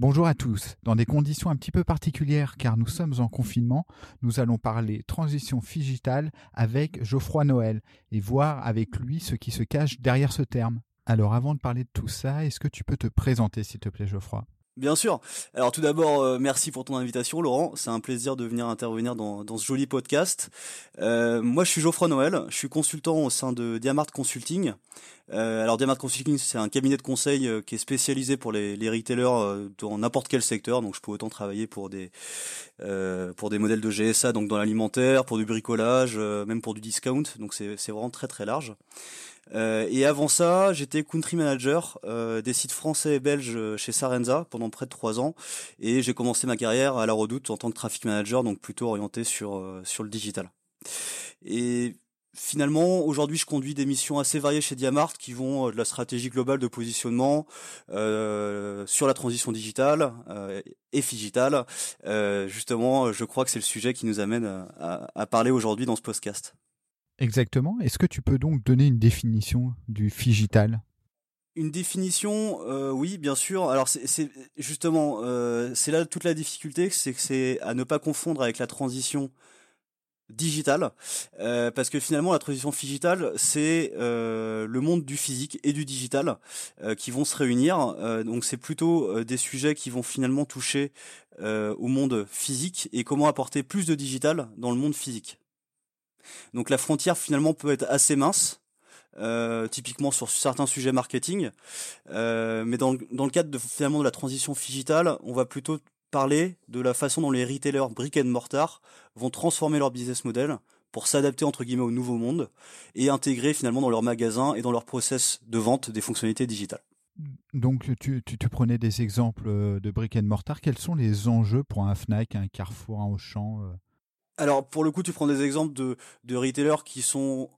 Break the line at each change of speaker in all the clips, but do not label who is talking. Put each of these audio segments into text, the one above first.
Bonjour à tous. Dans des conditions un petit peu particulières car nous sommes en confinement, nous allons parler transition digitale avec Geoffroy Noël et voir avec lui ce qui se cache derrière ce terme. Alors avant de parler de tout ça, est-ce que tu peux te présenter s'il te plaît Geoffroy?
Bien sûr. Alors tout d'abord, euh, merci pour ton invitation, Laurent. C'est un plaisir de venir intervenir dans, ce joli podcast. Euh, moi, je suis Geoffroy Noël. Je suis consultant au sein de Diamart Consulting. Euh, alors Diamart Consulting, c'est un cabinet de conseil qui est spécialisé pour les, les retailers dans n'importe quel secteur. Donc je peux autant travailler pour des pour des modèles de GSA, donc dans l'alimentaire, pour du bricolage, même pour du discount. Donc c'est vraiment très très large. Euh, et avant ça, j'étais country manager euh, des sites français et belges chez Sarenza pendant près de trois ans. Et j'ai commencé ma carrière à la Redoute en tant que traffic manager, donc plutôt orienté sur euh, sur le digital. Et finalement, aujourd'hui, je conduis des missions assez variées chez Diamart qui vont de la stratégie globale de positionnement sur la transition digitale et digitale. justement, je crois que c'est le sujet qui nous amène à, à parler aujourd'hui dans ce podcast.
Exactement. Est-ce que tu peux donc donner une définition du figital
une définition, euh, oui, bien sûr. Alors c'est justement, euh, c'est là toute la difficulté, c'est que c'est à ne pas confondre avec la transition digitale, euh, parce que finalement la transition digitale, c'est le monde du physique et du digital qui vont se réunir. donc c'est plutôt des sujets qui vont finalement toucher au monde physique et comment apporter plus de digital dans le monde physique. Donc la frontière finalement peut être assez mince. Euh, typiquement sur certains sujets marketing, euh, mais dans, le cadre de finalement de la transition digitale, on va plutôt parler de la façon dont les retailers brick and mortar vont transformer leur business model pour s'adapter entre guillemets au nouveau monde et intégrer finalement dans leur magasin et dans leur process de vente des fonctionnalités digitales.
Donc tu, tu, tu, prenais des exemples euh, de brick and mortar. Quels sont les enjeux pour un Fnac, un Carrefour, un Auchan
alors pour le coup, tu prends des exemples de, de retailers qui sont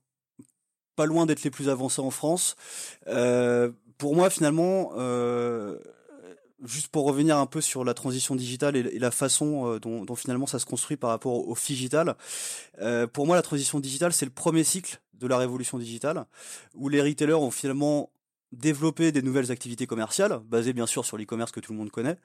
pas loin d'être les plus avancés en France. Euh, pour moi, finalement, euh, juste pour revenir un peu sur la transition digitale et, la façon euh, dont, dont, finalement ça se construit par rapport au, digital, pour moi, la transition digitale, c'est le premier cycle de la révolution digitale, où les retailers ont finalement développé des nouvelles activités commerciales, basées bien sûr sur l'e-commerce que tout le monde connaît,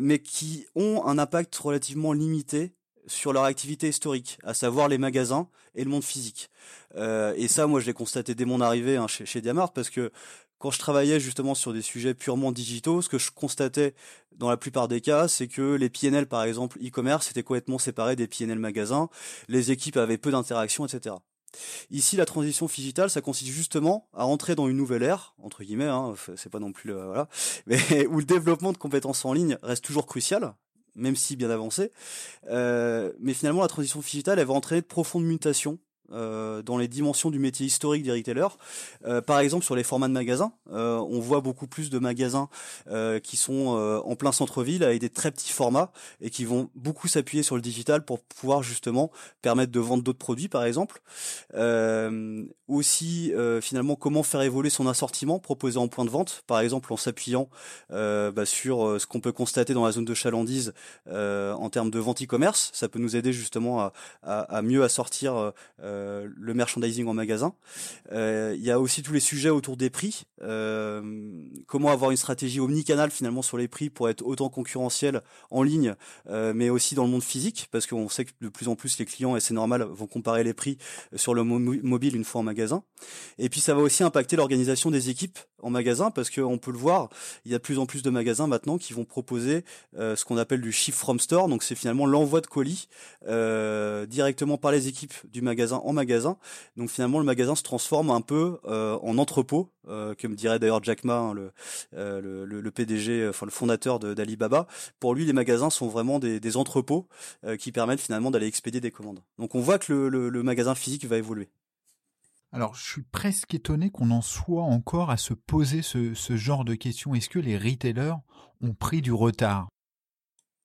mais qui ont un impact relativement limité sur leur activité historique, à savoir les magasins et le monde physique. Euh, et ça, moi, je l'ai constaté dès mon arrivée hein, chez, chez Diamart, parce que quand je travaillais justement sur des sujets purement digitaux, ce que je constatais dans la plupart des cas, c'est que les PNL, par exemple, e-commerce, étaient complètement séparés des PNL magasins, les équipes avaient peu d'interaction, etc. Ici, la transition digitale, ça consiste justement à entrer dans une nouvelle ère, entre guillemets, hein, c'est pas non plus le, voilà, mais où le développement de compétences en ligne reste toujours crucial, même si bien avancé. Euh, mais finalement, la transition digitale, elle va entraîner de profondes mutations euh, dans les dimensions du métier historique des retailers. Euh, par exemple, sur les formats de magasins, euh, on voit beaucoup plus de magasins qui sont en plein centre-ville avec des très petits formats et qui vont beaucoup s'appuyer sur le digital pour pouvoir justement permettre de vendre d'autres produits, par exemple. aussi, finalement, comment faire évoluer son assortiment proposé en point de vente, par exemple en s'appuyant bah, sur ce qu'on peut constater dans la zone de chalandise en termes de vente e-commerce. Ça peut nous aider justement à mieux assortir euh, le merchandising en magasin. Euh, il y a aussi tous les sujets autour des prix. Euh, comment avoir une stratégie omnicanal finalement sur les prix pour être autant concurrentiel en ligne, mais aussi dans le monde physique, parce qu'on sait que de plus en plus les clients, et c'est normal, vont comparer les prix sur le mobile une fois en magasin. Et puis ça va aussi impacter l'organisation des équipes en magasin, parce qu'on peut le voir, il y a de plus en plus de magasins maintenant qui vont proposer ce qu'on appelle du shift from store, donc c'est finalement l'envoi de colis directement par les équipes du magasin magasin. Donc finalement, le magasin se transforme un peu euh, en entrepôt, euh, comme dirait d'ailleurs Jack Ma, hein, euh, le, le, PDG, enfin le fondateur d'Alibaba. Pour lui, les magasins sont vraiment des, entrepôts qui permettent finalement d'aller expédier des commandes. Donc on voit que le, magasin physique va évoluer.
Alors, je suis presque étonné qu'on en soit encore à se poser ce, ce genre de questions. Est-ce que les retailers ont pris du retard?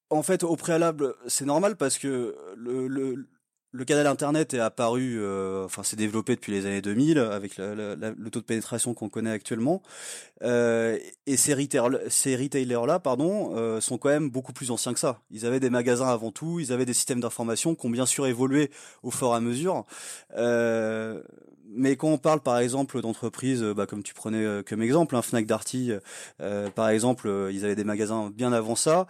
En fait, au préalable, c'est normal parce que le, le, le canal internet est apparu, euh, enfin s'est développé depuis les années 2000 avec le taux de pénétration qu'on connaît actuellement. Euh, et ces, ces retailers là, pardon, euh, sont quand même beaucoup plus anciens que ça. Ils avaient des magasins avant tout, ils avaient des systèmes d'information qui ont bien sûr évolué au fur et à mesure. Mais quand on parle par exemple d'entreprises, euh, bah, comme tu prenais euh, comme exemple, hein, Fnac Darty, euh, par exemple, ils avaient des magasins bien avant ça.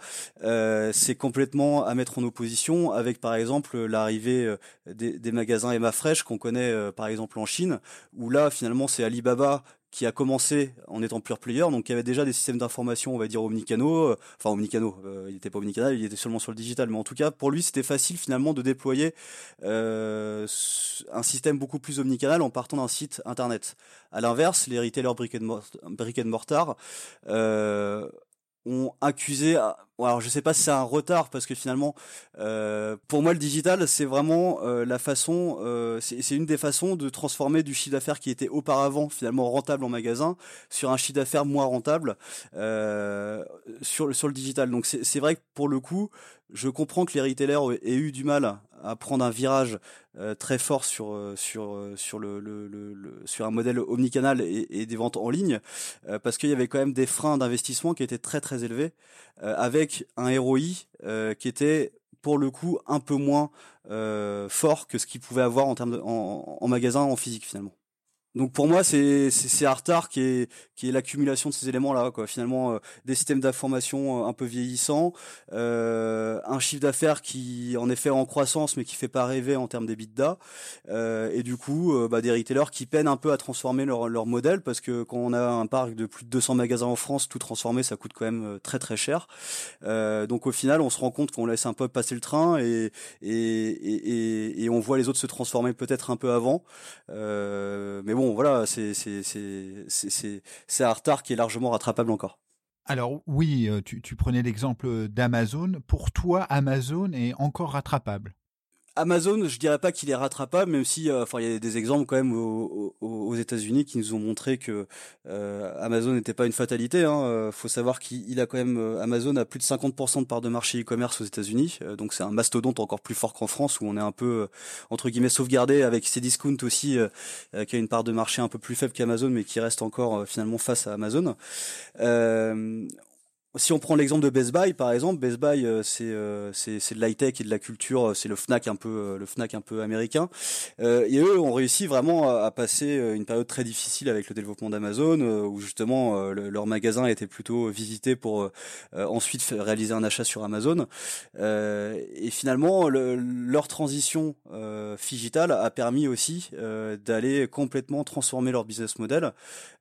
c'est complètement à mettre en opposition avec par exemple l'arrivée des, des, magasins Emma Fresh qu'on connaît par exemple en Chine, où là finalement c'est Alibaba qui a commencé en étant pure player, donc il y avait déjà des systèmes d'information, on va dire omnicanaux, euh, enfin omnicanaux, euh, il n'était pas omnicanal, il était seulement sur le digital, mais en tout cas pour lui c'était facile finalement de déployer euh, un système beaucoup plus omnicanal en partant d'un site internet. À l'inverse, les retailers brick and mortar, ont accusé alors je sais pas si c'est un retard parce que finalement euh, pour moi le digital c'est vraiment euh, la façon euh, c'est une des façons de transformer du chiffre d'affaires qui était auparavant finalement rentable en magasin sur un chiffre d'affaires moins rentable sur sur le digital. Donc c'est vrai que pour le coup je comprends que les retailers aient eu du mal à prendre un virage très fort sur sur sur le, sur un modèle omnicanal et des ventes en ligne parce qu'il y avait quand même des freins d'investissement qui étaient très très élevés avec un ROI euh, qui était pour le coup un peu moins euh, fort que ce qu'il pouvait avoir en termes en magasin en physique finalement. Donc pour moi, c'est c'est retard qui est qui est l'accumulation de ces éléments là quoi. Finalement, euh, des systèmes d'information euh, un peu vieillissants, euh, un chiffre d'affaires qui en effet en croissance mais qui fait pas rêver en termes d'EBITDA, euh, et du coup bah, des retailers qui peinent un peu à transformer leur leur modèle parce que quand on a un parc de plus de 200 magasins en France, tout transformer ça coûte quand même très très cher. donc au final, on se rend compte qu'on laisse un peu passer le train et et, et, et on voit les autres se transformer peut-être un peu avant. mais bon voilà, c'est c'est un retard qui est largement rattrapable encore.
Alors oui, euh, tu, tu prenais l'exemple d'Amazon. Pour toi, Amazon est encore rattrapable?
Amazon, je dirais pas qu'il est rattrapable, même si, euh, enfin, il y a des exemples quand même aux, États-Unis qui nous ont montré que euh, Amazon n'était pas une fatalité. Hein. Euh, faut savoir qu'il a quand même Amazon a plus de 50% de part de marché e-commerce aux États-Unis, donc c'est un mastodonte encore plus fort qu'en France où on est un peu entre guillemets sauvegardé avec ses discounts aussi, qui a une part de marché un peu plus faible qu'Amazon, mais qui reste encore finalement face à Amazon si on prend l'exemple de Best Buy par exemple, Best Buy euh, c'est euh, c'est de l'high tech et de la culture, euh, c'est le Fnac un peu le Fnac un peu américain. et eux ont réussi vraiment à, passer une période très difficile avec le développement d'Amazon où justement leur magasin était plutôt visité pour ensuite réaliser un achat sur Amazon. et finalement leur transition digitale a permis aussi d'aller complètement transformer leur business model.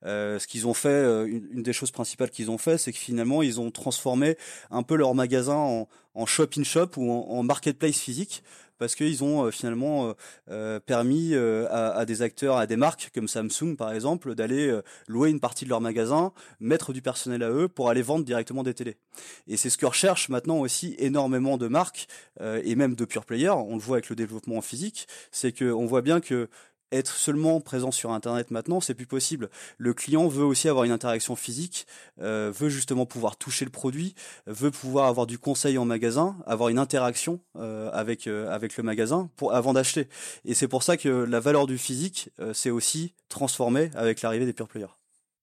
ce qu'ils ont fait, une des choses principales qu'ils ont fait, c'est que finalement ils ont transformé un peu leur magasin en, en shop-in-shop ou en, marketplace physique parce qu'ils ont euh, finalement euh, euh, permis à, des acteurs, à des marques comme Samsung par exemple, d'aller louer une partie de leur magasin, mettre du personnel à eux pour aller vendre directement des télés. Et c'est ce que recherchent maintenant aussi énormément de marques et même de pure players. On le voit avec le développement en physique, c'est que on voit bien que être seulement présent sur Internet maintenant, c'est plus possible. Le client veut aussi avoir une interaction physique, euh, veut justement pouvoir toucher le produit, veut pouvoir avoir du conseil en magasin, avoir une interaction euh, avec euh, avec le magasin pour avant d'acheter. Et c'est pour ça que la valeur du physique s'est aussi transformée avec l'arrivée des pure players.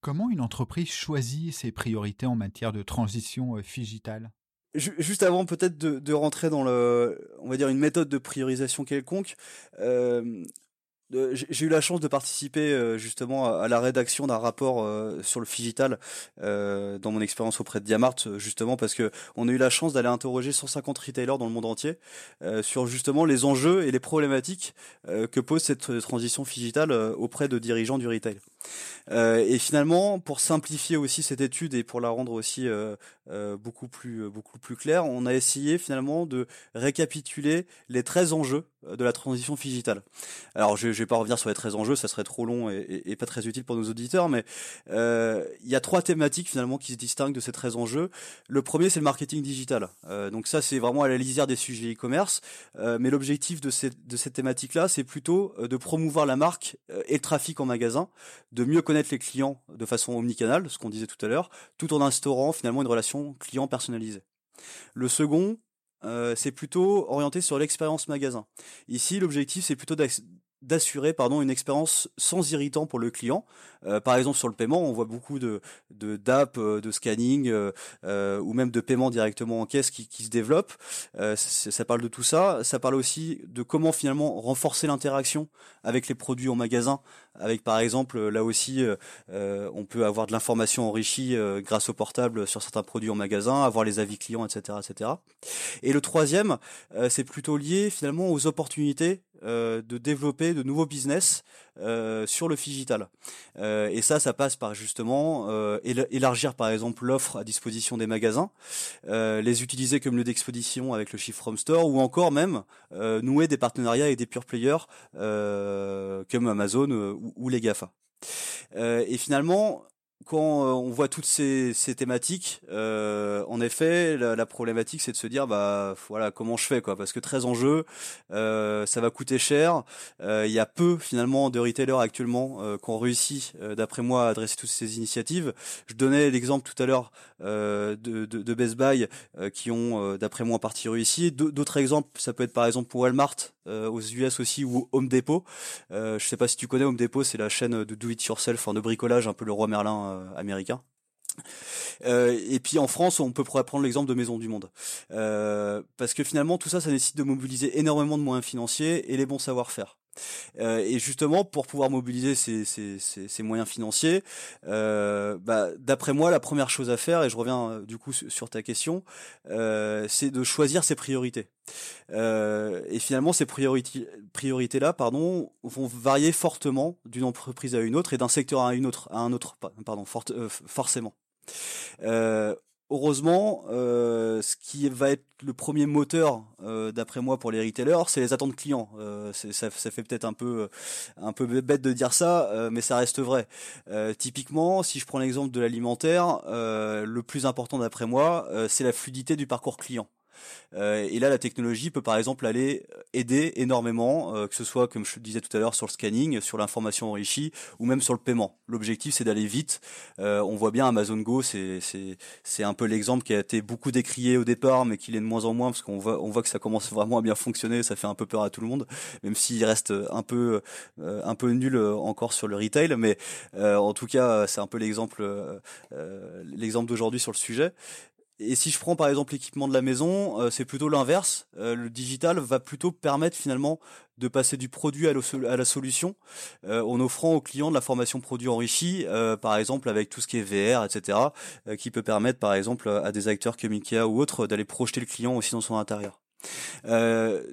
Comment une entreprise choisit ses priorités en matière de transition digitale?
Juste avant peut-être de, de, rentrer dans le, on va dire une méthode de priorisation quelconque, euh, j'ai eu la chance de participer euh, justement à la rédaction d'un rapport euh, sur le digital euh, dans mon expérience auprès de Diamart justement parce que on a eu la chance d'aller interroger 150 retailers dans le monde entier sur justement les enjeux et les problématiques que pose cette transition digitale auprès de dirigeants du retail. Et finalement, pour simplifier aussi cette étude et pour la rendre aussi beaucoup plus beaucoup plus claire, on a essayé finalement de récapituler les 13 enjeux de la transition digitale. Alors, je, je vais pas revenir sur les 13 enjeux, ça serait trop long et, pas très utile pour nos auditeurs, mais il y a trois thématiques finalement qui se distinguent de ces 13 enjeux. Le premier, c'est le marketing digital. donc ça, c'est vraiment à la lisière des sujets e-commerce, mais l'objectif de cette thématique-là, c'est plutôt de promouvoir la marque et le trafic en magasin, de mieux connaître les clients de façon omnicanale, ce qu'on disait tout à l'heure, tout en instaurant finalement une relation client personnalisée. Le second, euh, c'est plutôt orienté sur l'expérience magasin. Ici, l'objectif, c'est plutôt d'assurer pardon une expérience sans irritant pour le client. Euh, par exemple sur le paiement, on voit beaucoup de d'app, de, euh, de, scanning euh, ou même de paiement directement en caisse qui, qui se développent. ça parle de tout ça. Ça parle aussi de comment finalement renforcer l'interaction avec les produits en magasin. Avec par exemple là aussi, on peut avoir de l'information enrichie grâce au portable sur certains produits en magasin, avoir les avis clients, etc., etc. Et le troisième, c'est plutôt lié finalement aux opportunités de développer de nouveaux business euh, sur le digital. Euh, et ça, ça passe par justement euh, élargir par exemple l'offre à disposition des magasins, les utiliser comme lieu d'expédition avec le Shift from Store, ou encore même nouer des partenariats avec des pure players comme Amazon ou, ou, les Gafa. et finalement, quand euh, on voit toutes ces, ces thématiques, euh, en effet, la, la problématique c'est de se dire bah voilà comment je fais quoi, parce que très enjeux, euh, ça va coûter cher. Euh, il y a peu finalement de retailers actuellement euh, qui ont réussi, d'après moi, à adresser toutes ces initiatives. Je donnais l'exemple tout à l'heure de, de, de, Best Buy qui ont, d'après moi, en partie réussi. D'autres exemples, ça peut être par exemple pour Walmart aux US aussi ou Home Depot. je sais pas si tu connais Home Depot, c'est la chaîne de do it yourself, en de bricolage, un peu le roi Merlin euh, américain. Euh, et puis en France, on peut prendre l'exemple de Maison du Monde, euh, parce que finalement tout ça, ça nécessite de mobiliser énormément de moyens financiers et les bons savoir-faire. Euh, et justement, pour pouvoir mobiliser ces, moyens financiers, euh, bah, d'après moi, la première chose à faire, et je reviens euh, du coup sur ta question, c'est de choisir ses priorités. Et finalement, ces priorités, priorités-là, pardon, vont varier fortement d'une entreprise à une autre et d'un secteur à une autre, à un autre, pardon, forcément. Heureusement, euh, ce qui va être le premier moteur, euh, d'après moi, pour les retailers, c'est les attentes clients. Euh, ça, ça, fait peut-être un peu, un peu bête de dire ça, euh, mais ça reste vrai. Typiquement, si je prends l'exemple de l'alimentaire, le plus important d'après moi, c'est la fluidité du parcours client. Euh, et là, la technologie peut par exemple aller euh, aider énormément, euh, que ce soit comme je disais tout à l'heure sur le scanning, sur l'information enrichie, ou même sur le paiement. L'objectif, c'est d'aller vite. on voit bien Amazon Go, c'est un peu l'exemple qui a été beaucoup décrié au départ, mais qui l'est de moins en moins parce qu'on voit on voit que ça commence vraiment à bien fonctionner. Ça fait un peu peur à tout le monde, même s'il reste un peu un peu nul encore sur le retail, mais en tout cas, c'est un peu l'exemple l'exemple d'aujourd'hui sur le sujet. Et si je prends par exemple l'équipement de la maison, euh, c'est plutôt l'inverse. Euh, le digital va plutôt permettre finalement de passer du produit à, la solution euh, en offrant aux clients de la formation produit enrichie, par exemple avec tout ce qui est VR, etc., qui peut permettre par exemple à des acteurs comme Ikea ou autres d'aller projeter le client aussi dans son intérieur.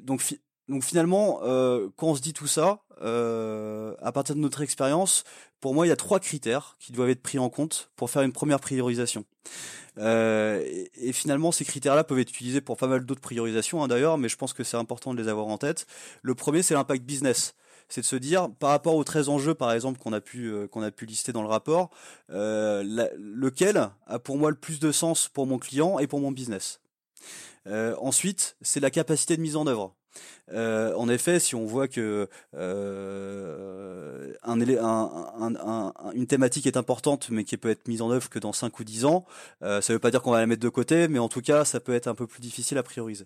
donc donc finalement, euh, quand on se dit tout ça, euh, à partir de notre expérience, pour moi, il y a trois critères qui doivent être pris en compte pour faire une première priorisation. Euh, et, finalement, ces critères-là peuvent être utilisés pour pas mal d'autres priorisations, hein, d'ailleurs, mais je pense que c'est important de les avoir en tête. Le premier, c'est l'impact business c'est de se dire par rapport aux 13 enjeux par exemple qu'on a pu qu'on a pu lister dans le rapport lequel a pour moi le plus de sens pour mon client et pour mon business? Ensuite c'est la capacité de mise en œuvre euh, en effet, si on voit que euh, thématique est importante, mais qui peut être mise en œuvre que dans 5 ou 10 ans, euh, ça ne veut pas dire qu'on va la mettre de côté, mais en tout cas, ça peut être un peu plus difficile à prioriser.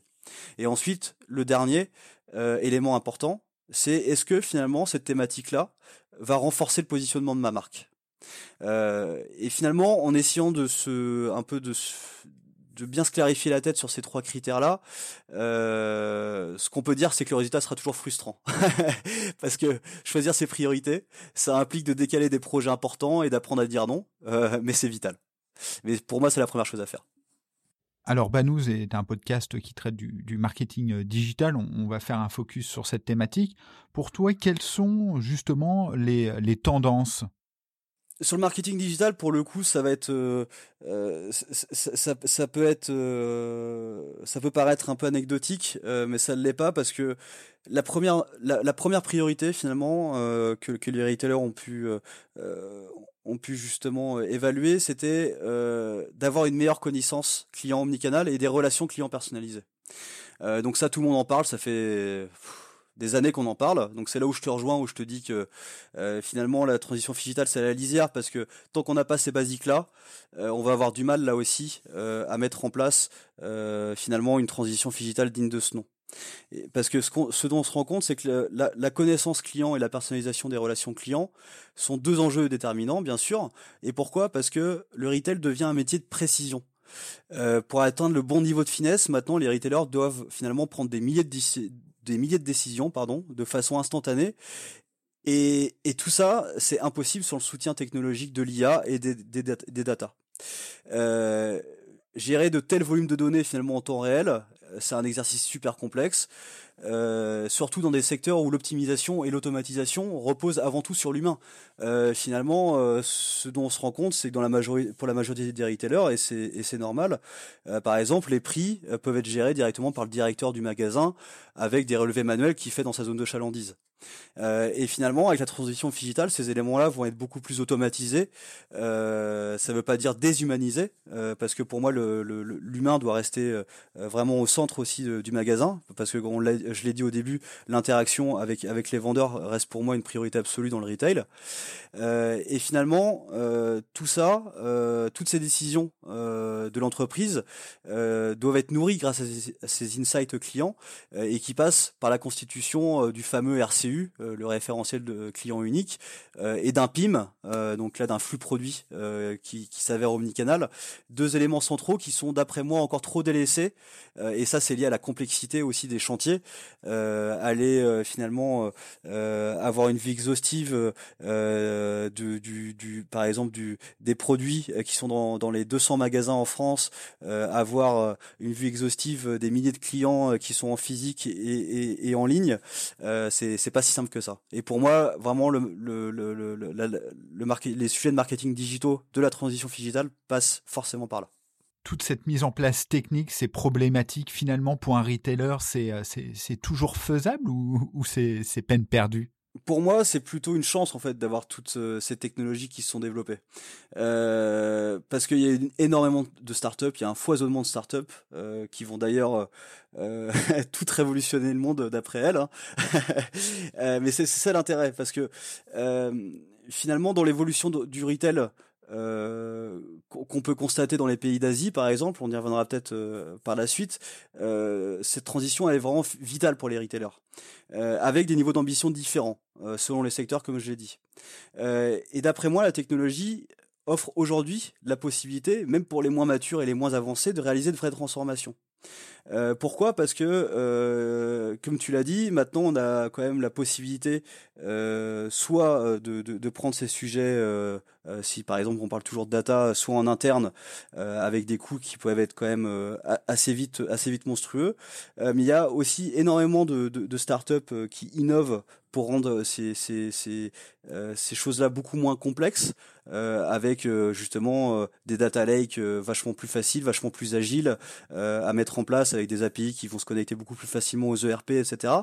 Et ensuite, le dernier élément important, c'est est-ce que finalement cette thématique-là va renforcer le positionnement de ma marque? Et finalement, en essayant de se, un peu de, de bien se clarifier la tête sur ces trois critères-là, euh, ce qu'on peut dire, c'est que le résultat sera toujours frustrant. Parce que choisir ses priorités, ça implique de décaler des projets importants et d'apprendre à dire non, euh, mais c'est vital. Mais pour moi, c'est la première chose à faire.
Alors, Banous est un podcast qui traite du, marketing euh, digital. On, va faire un focus sur cette thématique. Pour toi, quelles sont justement les, les tendances
sur le marketing digital, pour le coup, ça va être, euh, euh, ça, ça, peut être, euh, ça peut paraître un peu anecdotique, mais ça ne l'est pas parce que la première, la, première priorité finalement que, que, les retailers ont pu, ont pu justement évaluer, c'était d'avoir une meilleure connaissance client omnicanal et des relations clients personnalisées. donc ça, tout le monde en parle, ça fait des années qu'on en parle. Donc c'est là où je te rejoins, où je te dis que euh, finalement la transition digitale c'est la lisière parce que tant qu'on n'a pas ces basiques là, euh, on va avoir du mal là aussi euh, à mettre en place finalement une transition digitale digne de ce nom. parce que ce, ce, dont on se rend compte, c'est que la, la, connaissance client et la personnalisation des relations clients sont deux enjeux déterminants, bien sûr. Et pourquoi? Parce que le retail devient un métier de précision. Euh, pour atteindre le bon niveau de finesse, maintenant les retailers doivent finalement prendre des milliers de, des milliers de décisions, pardon, de façon instantanée. Et, tout ça, c'est impossible sans le soutien technologique de l'IA et des data. Euh, gérer de tels volumes de données finalement en temps réel, c'est un exercice super complexe. Euh, surtout dans des secteurs où l'optimisation et l'automatisation reposent avant tout sur l'humain. Euh, finalement, euh, ce dont on se rend compte, c'est que pour la majorité des retailers, et c'est normal, par exemple, les prix peuvent être gérés directement par le directeur du magasin avec des relevés manuels qu'il fait dans sa zone de chalandise. Euh, et finalement, avec la transition digitale, ces éléments-là vont être beaucoup plus automatisés. Euh, ça ne veut pas dire déshumanisés, euh, parce que pour moi, l'humain doit rester vraiment au centre aussi du magasin, parce que je l'ai dit au début, l'interaction avec avec les vendeurs reste pour moi une priorité absolue dans le retail. et finalement, tout ça, toutes ces décisions de l'entreprise doivent être nourries grâce à ces, à ces insights clients et qui passent par la constitution du fameux RCU euh, le référentiel de client unique, euh, et d'un PIM, euh, donc là d'un flux produit qui, s'avère omnicanal. Deux éléments centraux qui sont d'après moi encore trop délaissés, et ça c'est lié à la complexité aussi des chantiers. aller finalement avoir une vie exhaustive du, du, par exemple du, des produits qui sont dans, les 200 magasins en France, avoir une vue exhaustive des milliers de clients qui sont en physique et en ligne, c'est pas si simple que ça. Et pour moi, vraiment, le, le, le, le, le les sujets de marketing digitaux de la transition digitale passent forcément par là.
Toute cette mise en place technique, c'est problématique finalement pour un retailer, c'est euh, toujours faisable ou, ou c'est peine perdue?
Pour moi, c'est plutôt une chance en fait d'avoir toutes euh, ces technologies qui se sont développées, euh, parce qu'il y a énormément de startups, il y a un foisonnement de startups euh, qui vont d'ailleurs euh, toutes révolutionner le monde d'après elles. Hein. mais c'est ça l'intérêt, parce que finalement, dans l'évolution du retail, euh, qu'on peut constater dans les pays d'Asie, par exemple, on y reviendra peut-être euh, par la suite, euh, cette transition est vraiment vitale pour les retailers, avec des niveaux d'ambition différents selon les secteurs, comme je l'ai dit. et d'après moi, la technologie offre aujourd'hui la possibilité, même pour les moins matures et les moins avancés, de réaliser de vraies transformations. Euh, pourquoi? Parce que, euh, comme tu l'as dit, maintenant on a quand même la possibilité euh, soit de, de, prendre ces sujets, si par exemple on parle toujours de data, soit en interne avec des coûts qui peuvent être quand même assez vite, assez vite monstrueux. mais il y a aussi énormément de, de, de startups qui innovent pour rendre ces, ces, ces, ces choses-là beaucoup moins complexes, avec justement des data lakes vachement plus faciles, vachement plus agiles à mettre en place avec des API qui vont se connecter beaucoup plus facilement aux ERP, etc.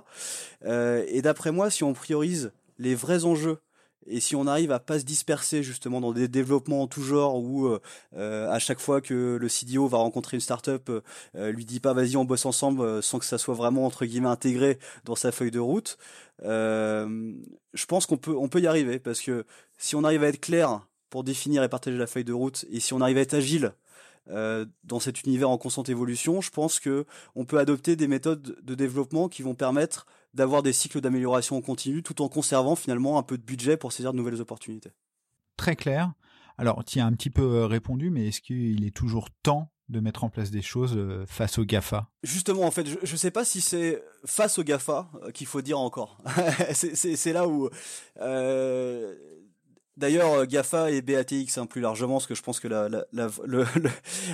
Euh, et d'après moi, si on priorise les vrais enjeux et si on arrive à pas se disperser justement dans des développements en tout genre où euh, euh, à chaque fois que le CDO va rencontrer une startup, euh, lui dit pas vas-y on bosse ensemble sans que ça soit vraiment entre guillemets intégré dans sa feuille de route, je pense qu'on peut on peut y arriver. Parce que si on arrive à être clair pour définir et partager la feuille de route et si on arrive à être agile euh, dans cet univers en constante évolution, je pense que on peut adopter des méthodes de développement qui vont permettre d'avoir des cycles d'amélioration en continu tout en conservant finalement un peu de budget pour saisir de nouvelles opportunités.
Très clair. Alors, tu as un petit peu euh, répondu, mais est-ce qu'il est toujours temps de mettre en place des choses euh, face aux GAFA?
Justement, en fait, je ne sais pas si c'est face aux GAFA qu'il faut dire encore. c'est là où D'ailleurs, euh, Gafa et BATX hein, plus largement, parce que je pense que la, la, le,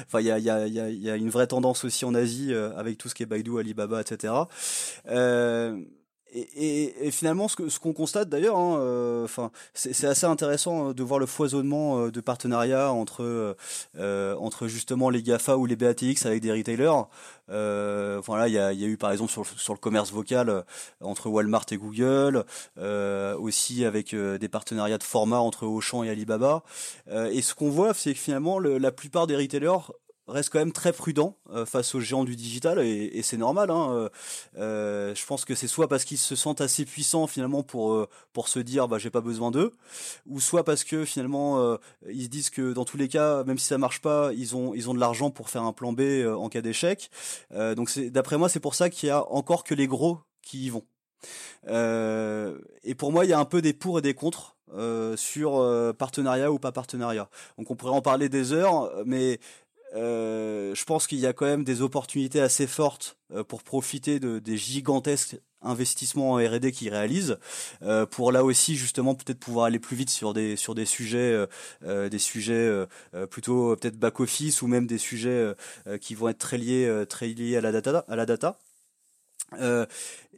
enfin, il y a, y, a, y a une vraie tendance aussi en Asie euh, avec tout ce qui est Baidu, Alibaba, etc. Euh, et, et, finalement, ce qu'on ce qu'on constate d'ailleurs, hein, euh, c'est assez intéressant euh, de voir le foisonnement euh, de partenariats entre euh, entre justement les Gafa ou les BATX avec des retailers. Euh, voilà, il y a, y a, eu par exemple sur, sur le commerce vocal entre Walmart et Google, aussi avec des partenariats de format entre Auchan et Alibaba. et ce qu'on voit, c'est que finalement, le, la plupart des retailers reste quand même très prudent euh, face aux géants du digital et, et c'est normal. Hein, euh, euh je pense que c'est soit parce qu'ils se sentent assez puissants finalement pour euh, pour se dire bah j'ai pas besoin d'eux, ou soit parce que finalement ils se disent que dans tous les cas, même si ça marche pas, ils ont ils ont de l'argent pour faire un plan B en cas d'échec. donc c'est d'après moi c'est pour ça qu'il y a encore que les gros qui y vont. et pour moi il y a un peu des pour et des contre. Euh, sur partenariat ou pas partenariat. Donc on pourrait en parler des heures, mais euh, je pense qu'il y a quand même des opportunités assez fortes euh, pour profiter de, des gigantesques investissements en R&D qu'ils réalisent, euh, pour là aussi justement peut-être pouvoir aller plus vite sur des sur des sujets des sujets plutôt peut-être back office ou même des sujets qui vont être très liés très liés à la data à la data. Euh,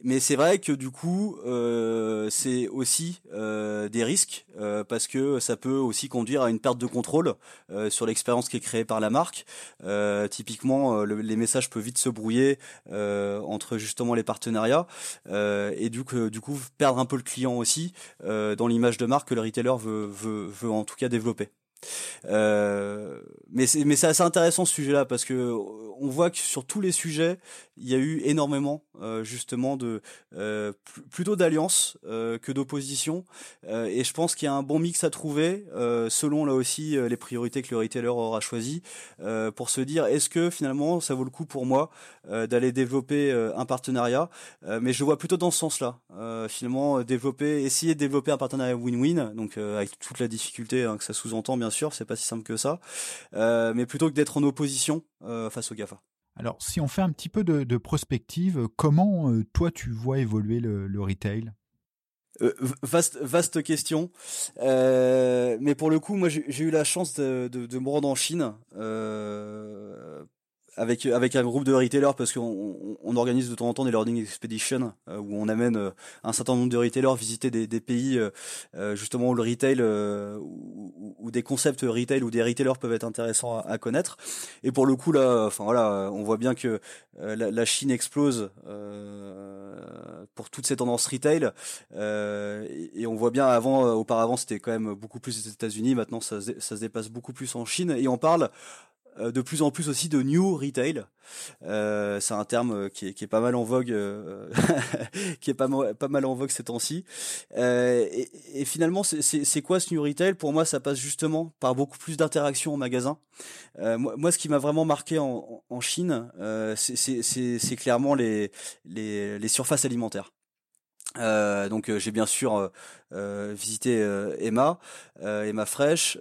mais c'est vrai que du coup, euh, c'est aussi euh, des risques euh, parce que ça peut aussi conduire à une perte de contrôle euh, sur l'expérience qui est créée par la marque. typiquement, les messages peuvent vite se brouiller entre justement les partenariats et du coup, du coup, perdre un peu le client aussi dans l'image de marque que le retailer veut, veut, veut en tout cas développer. Euh, mais c'est mais c'est assez intéressant ce sujet-là parce que on voit que sur tous les sujets il y a eu énormément euh, justement de euh, plutôt d'alliances euh, que d'opposition. Euh, et je pense qu'il y a un bon mix à trouver euh, selon là aussi les priorités que le retailer aura choisi pour se dire est-ce que finalement ça vaut le coup pour moi d'aller développer un partenariat? Mais je vois plutôt dans ce sens-là. Finalement développer essayer de développer un partenariat win-win donc avec toute la difficulté hein, que ça sous-entend bien sûr c'est pas si simple que ça mais plutôt que d'être en opposition face au Gafa.
Alors, si on fait un petit peu de, de prospective, comment euh, toi tu vois évoluer le, le retail?
Euh, vaste, vaste question. Euh, mais pour le coup, moi, j'ai eu la chance de, de, de, me rendre en Chine euh, avec avec un groupe de retailers parce qu'on on, organise de temps en temps des learning expeditions euh, où on amène euh, un certain nombre de retailers visiter des, des pays euh, justement où le retail ou des concepts retail ou des retailers peuvent être intéressants à, connaître. Et pour le coup là enfin voilà on voit bien que la, la, Chine explose pour toutes ces tendances retail et, et, on voit bien avant auparavant c'était quand même beaucoup plus les États-Unis. Maintenant ça, ça se dépasse beaucoup plus en Chine. Et on parle euh, de plus en plus aussi de new retail. Euh, c'est un terme euh, qui est, pas mal en vogue, euh, qui est pas, mal en vogue ces temps-ci. Euh, et, finalement, c'est quoi ce new retail? Pour moi, ça passe justement par beaucoup plus d'interactions en magasin. moi, ce qui m'a vraiment marqué en, Chine, c'est clairement les, surfaces alimentaires. Euh, donc j'ai bien sûr euh, visiter euh, Emma, euh, Emma Fresh.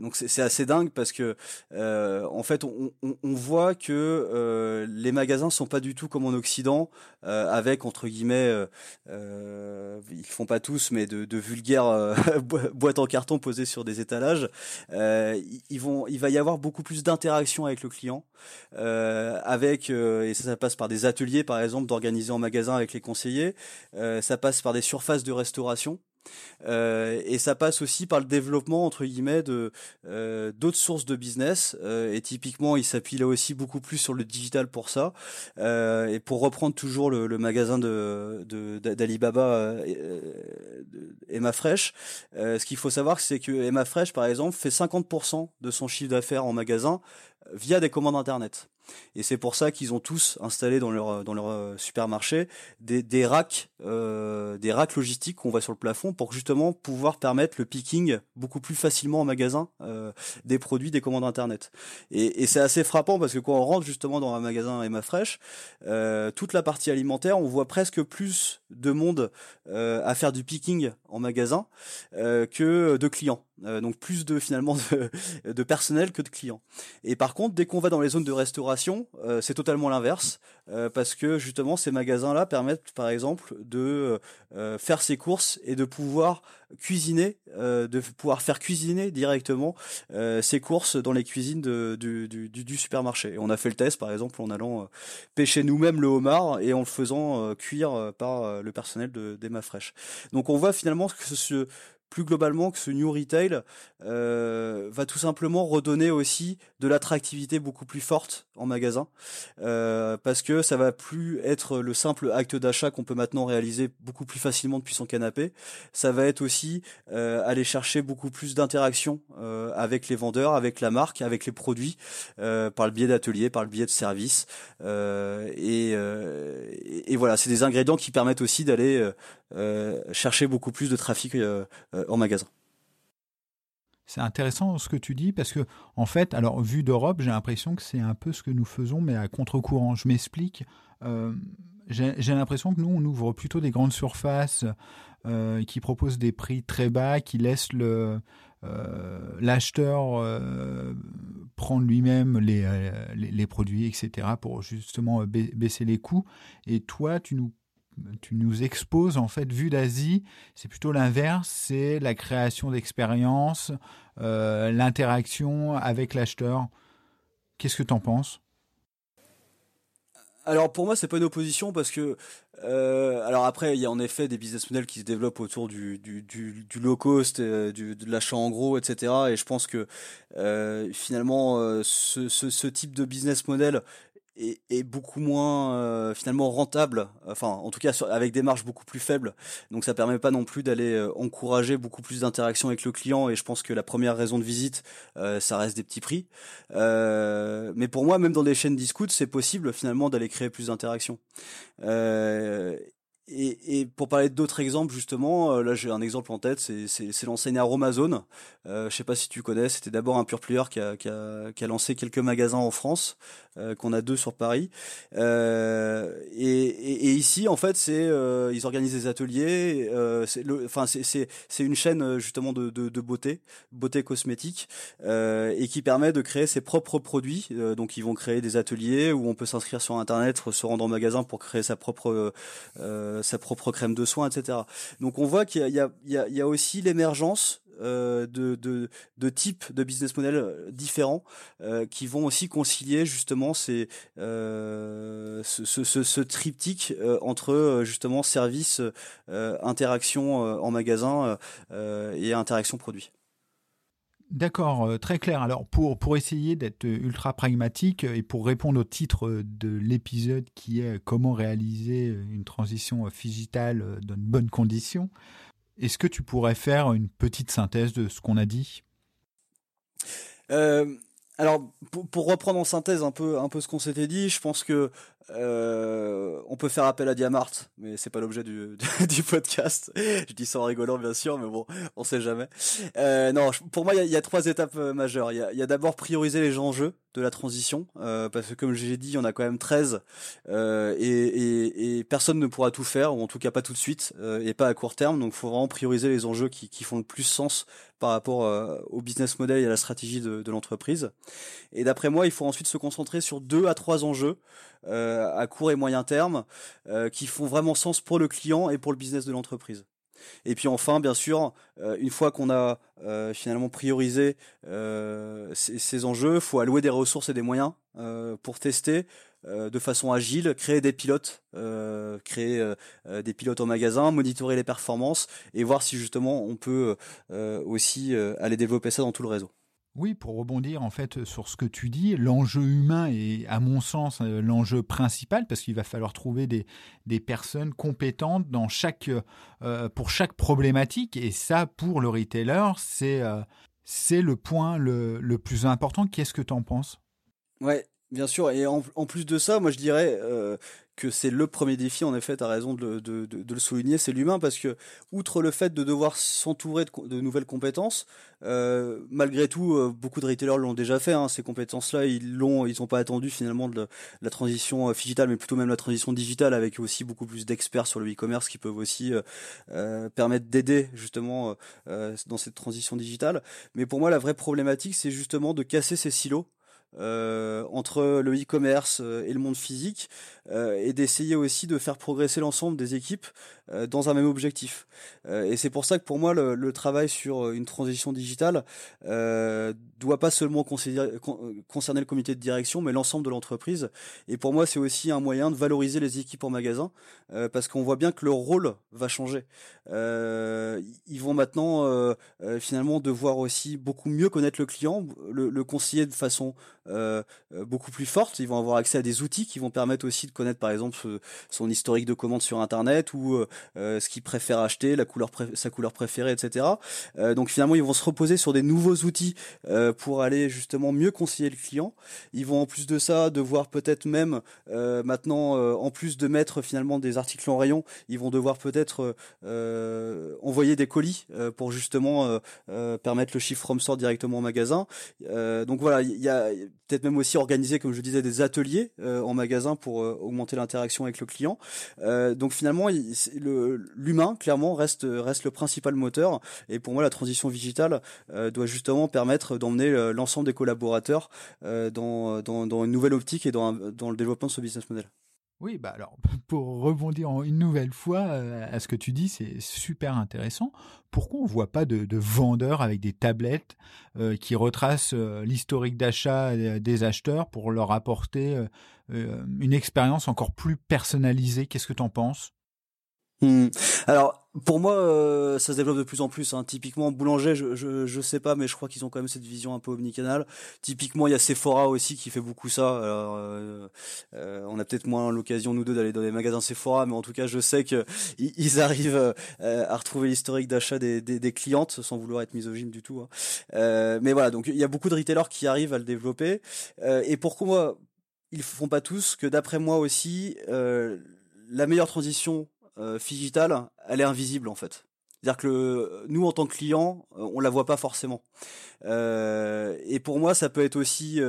donc c'est assez dingue parce que en fait on, voit que les magasins sont pas du tout comme en Occident avec entre guillemets ils font pas tous mais de, vulgaires boîtes en carton posées sur des étalages. il va y avoir beaucoup plus d'interaction avec le client avec et ça, ça passe par des ateliers par exemple d'organiser en magasin avec les conseillers. ça passe par des surfaces de restauration Euh, et ça passe aussi par le développement entre guillemets de euh, d'autres sources de business. Euh, et typiquement, il s'appuie là aussi beaucoup plus sur le digital pour ça. Et pour reprendre toujours le, magasin de d'Alibaba Emma Fresh, ce qu'il faut savoir, c'est que Emma Fresh, par exemple, fait 50% de son chiffre d'affaires en magasin via des commandes internet. Et c'est pour ça qu'ils ont tous installé dans leur dans leur euh, supermarché des, des racks euh, des racks logistiques qu'on voit sur le plafond pour justement pouvoir permettre le picking beaucoup plus facilement en magasin euh, des produits des commandes internet. Et, c'est assez frappant parce que quand on rentre justement dans un magasin Emma Fresh, euh, toute la partie alimentaire, on voit presque plus de monde à faire du picking en magasin que de clients. Donc plus de finalement de, personnel que de clients. Et par contre, dès qu'on va dans les zones de restauration, c'est totalement l'inverse, parce que justement ces magasins-là permettent par exemple de faire ses courses et de pouvoir cuisiner, de pouvoir faire cuisiner directement ses courses dans les cuisines du, supermarché. Et on a fait le test par exemple en allant pêcher nous-mêmes le homard et en le faisant cuire par le personnel de d'Emma. Donc on voit finalement que ce, plus globalement que ce new retail euh, va tout simplement redonner aussi de l'attractivité beaucoup plus forte en magasin euh, parce que ça va plus être le simple acte d'achat qu'on peut maintenant réaliser beaucoup plus facilement depuis son canapé. Ça va être aussi euh, aller chercher beaucoup plus d'interaction avec les vendeurs avec la marque avec les produits par le biais d'ateliers par le biais de services et, et, voilà c'est des ingrédients qui permettent aussi d'aller chercher beaucoup plus de trafic en magasin
c'est intéressant ce que tu dis parce que, en fait, alors vu d'Europe, j'ai l'impression que c'est un peu ce que nous faisons, mais à contre-courant. Je m'explique. Euh, j'ai l'impression que nous, on ouvre plutôt des grandes surfaces euh, qui proposent des prix très bas, qui laissent le euh, l'acheteur prendre lui-même les, les, produits, etc., pour justement baisser les coûts. Et toi, tu nous tu nous exposes en fait, vue d'Asie, c'est plutôt l'inverse, c'est la création d'expériences, euh, l'interaction avec l'acheteur. Qu'est-ce que tu en penses?
Alors pour moi c'est pas une opposition parce que euh, alors après il y a en effet des business models qui se développent autour du, low cost, euh, de l'achat en gros, etc. Et je pense que finalement ce, ce, ce, type de business model est, beaucoup moins euh, finalement rentable, enfin en tout cas avec des marges beaucoup plus faibles. Donc ça permet pas non plus d'aller euh, encourager beaucoup plus d'interaction avec le client. Et je pense que la première raison de visite, euh, ça reste des petits prix. mais pour moi, même dans des chaînes discount, c'est possible finalement d'aller créer plus d'interaction. Et, et, pour parler d'autres exemples justement, euh, là j'ai un exemple en tête, c'est l'enseigne Aromazone. Euh, je sais pas si tu connais, c'était d'abord un pure player qui a, qui, a, qui a, lancé quelques magasins en France, euh, qu'on a deux sur Paris. Euh, et, et, ici en fait c'est ils organisent des ateliers. enfin c'est une chaîne justement de, de, de, beauté, beauté cosmétique, et qui permet de créer ses propres produits. donc ils vont créer des ateliers où on peut s'inscrire sur internet, se rendre en magasin pour créer sa propre sa propre crème de soins, etc. Donc on voit qu'il y, a, aussi l'émergence euh, de, types de business models euh, différents qui vont aussi concilier justement ces, ce, ce, triptyque entre justement service, interaction en magasin et interaction produit.
D'accord, euh, très clair. Alors pour, essayer d'être ultra pragmatique et pour répondre au titre de l'épisode qui est comment réaliser une transition digitale dans de bonnes conditions, est-ce que tu pourrais faire une petite synthèse de ce qu'on a dit?
Euh, alors, pour, reprendre en synthèse un peu, un peu ce qu'on s'était dit, je pense que euh, on peut faire appel à Diamart, mais c'est pas l'objet du, podcast. Je dis ça en rigolant bien sûr, mais bon, on sait jamais. Euh, non, pour moi, il y, y a, trois étapes euh, majeures. Il y a, y d'abord prioriser les enjeux de la transition, euh, parce que comme j'ai dit, on a quand même 13 euh, et, et, personne ne pourra tout faire, ou en tout cas pas tout de suite, euh, et pas à court terme. Donc, il faut vraiment prioriser les enjeux qui, font le plus sens par rapport au business model et à la stratégie de, de l'entreprise. Et d'après moi, il faut ensuite se concentrer sur deux à trois enjeux euh, à court et moyen terme euh, qui font vraiment sens pour le client et pour le business de l'entreprise. Et puis enfin, bien sûr, euh, une fois qu'on a finalement priorisé ces, enjeux, faut allouer des ressources et des moyens pour tester de façon agile, créer des pilotes, créer des pilotes en magasin, monitorer les performances et voir si justement on peut aussi aller développer ça dans tout le réseau.
Oui, pour rebondir en fait sur ce que tu dis, l'enjeu humain est à mon sens euh, l'enjeu principal parce qu'il va falloir trouver des, personnes compétentes dans chaque, euh, pour chaque problématique. Et ça pour le retailer c'est euh, le point le, plus important. Qu'est-ce que tu en penses?
Ouais, bien sûr. Et en, plus de ça, moi je dirais que c'est le premier défi, en effet, tu as raison de, le souligner, c'est l'humain, parce que, outre le fait de devoir s'entourer de, nouvelles compétences, euh, malgré tout, euh, beaucoup de retailers l'ont déjà fait, hein, ces compétences-là, ils l'ont, ils n'ont pas attendu finalement de la, transition euh, digitale, mais plutôt même la transition digitale, avec aussi beaucoup plus d'experts sur le e-commerce qui peuvent aussi permettre d'aider justement dans cette transition digitale. Mais pour moi, la vraie problématique, c'est justement de casser ces silos euh, entre le e-commerce euh, et le monde physique euh, et d'essayer aussi de faire progresser l'ensemble des équipes dans un même objectif. et c'est pour ça que pour moi le, travail sur une transition digitale doit pas seulement concerner le comité de direction mais l'ensemble de l'entreprise. Et pour moi c'est aussi un moyen de valoriser les équipes en magasin parce qu'on voit bien que leur rôle va changer. ils vont maintenant finalement devoir aussi beaucoup mieux connaître le client, le conseiller de façon euh, euh, beaucoup plus forte. Ils vont avoir accès à des outils qui vont permettre aussi de connaître par exemple son historique de commande sur internet ou euh, ce qu'il préfère acheter, la couleur sa couleur préférée, etc. donc finalement ils vont se reposer sur des nouveaux outils pour aller justement mieux conseiller le client. Ils vont en plus de ça devoir peut-être même maintenant en plus de mettre finalement des articles en rayon, ils vont devoir peut-être envoyer des colis pour justement permettre le chiffre from store directement au magasin. donc voilà, il y a peut-être même aussi organiser, comme je disais, des ateliers euh, en magasin pour euh, augmenter l'interaction avec le client. Euh, donc finalement, l'humain, clairement, reste, le principal moteur. Et pour moi, la transition digitale doit justement permettre d'emmener l'ensemble des collaborateurs dans, une nouvelle optique et dans, dans le développement de ce business model.
Oui, bah alors pour rebondir une nouvelle fois euh, à ce que tu dis, c'est super intéressant. Pourquoi on voit pas de, vendeurs avec des tablettes euh, qui retracent euh, l'historique d'achat des acheteurs pour leur apporter une expérience encore plus personnalisée? Qu'est-ce que tu en penses?
Hmm. Alors pour moi, euh, ça se développe de plus en plus. Hein. Typiquement, boulanger, je, je, je sais pas, mais je crois qu'ils ont quand même cette vision un peu omnicanal. Typiquement, il y a Sephora aussi qui fait beaucoup ça. Alors, euh, euh, on a peut-être moins l'occasion nous deux d'aller dans les magasins Sephora, mais en tout cas, je sais que ils arrivent à retrouver l'historique d'achat des, des, des, clientes sans vouloir être misogyne du tout. Hein. mais voilà, donc il y a beaucoup de retailers qui arrivent à le développer. et pourquoi ils font pas tous que d'après moi aussi, la meilleure transition euh, elle est invisible en fait. C'est-à-dire que nous, en tant que clients, euh, on la voit pas forcément. Euh, et pour moi, ça peut être aussi.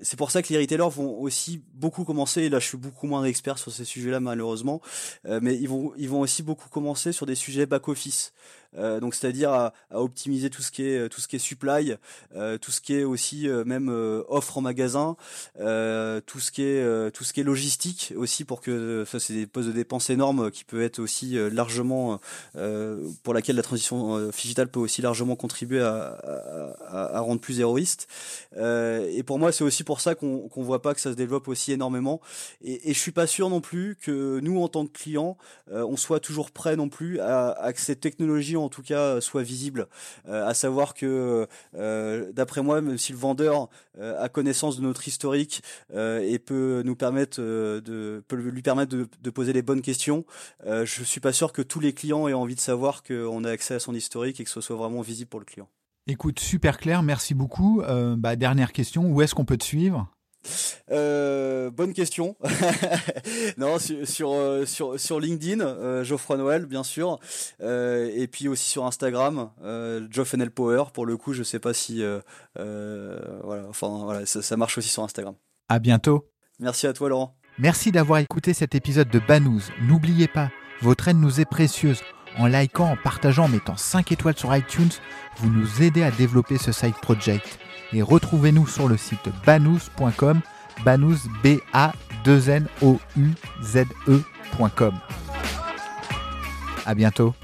c'est pour ça que les retailers vont aussi beaucoup commencer. Et là, je suis beaucoup moins expert sur ces sujets-là, malheureusement. mais ils vont, ils vont aussi beaucoup commencer sur des sujets back office. Euh, donc c'est-à-dire à, optimiser tout ce qui est tout ce qui est supply, euh, tout ce qui est aussi euh, même offre en magasin, tout ce qui est tout ce qui est logistique aussi pour que ça c'est des postes de dépenses énormes qui peut être aussi largement pour laquelle la transition digitale peut aussi largement contribuer à, à, rendre plus héroïste. et pour moi c'est aussi pour ça qu'on qu'on voit pas que ça se développe aussi énormément. Et, et je suis pas sûr non plus que nous en tant que clients on soit toujours prêt non plus à, à que cette en tout cas euh, soit visible. Euh, à savoir que euh, d'après moi, même si le vendeur a connaissance de notre historique et peut nous permettre de peut lui permettre de, poser les bonnes questions, je suis pas sûr que tous les clients aient envie de savoir qu'on a accès à son historique et que ce soit vraiment visible pour le client.
Écoute, super clair, merci beaucoup. Bah, dernière question, où est-ce qu'on peut te suivre?
Euh, bonne question. non, sur sur euh, sur, sur LinkedIn, euh, Geoffroy Noël, bien sûr, euh, et puis aussi sur Instagram, euh, Geoff Power. Pour le coup, je sais pas si voilà, enfin voilà, ça, ça marche aussi sur Instagram.
À bientôt.
Merci à toi, Laurent.
Merci d'avoir écouté cet épisode de Banous. N'oubliez pas, votre aide nous est précieuse. En likant, en partageant, en mettant 5 étoiles sur iTunes, vous nous aidez à développer ce side project et retrouvez-nous sur le site banous.com, banous b a 2 n o u z e.com. À bientôt.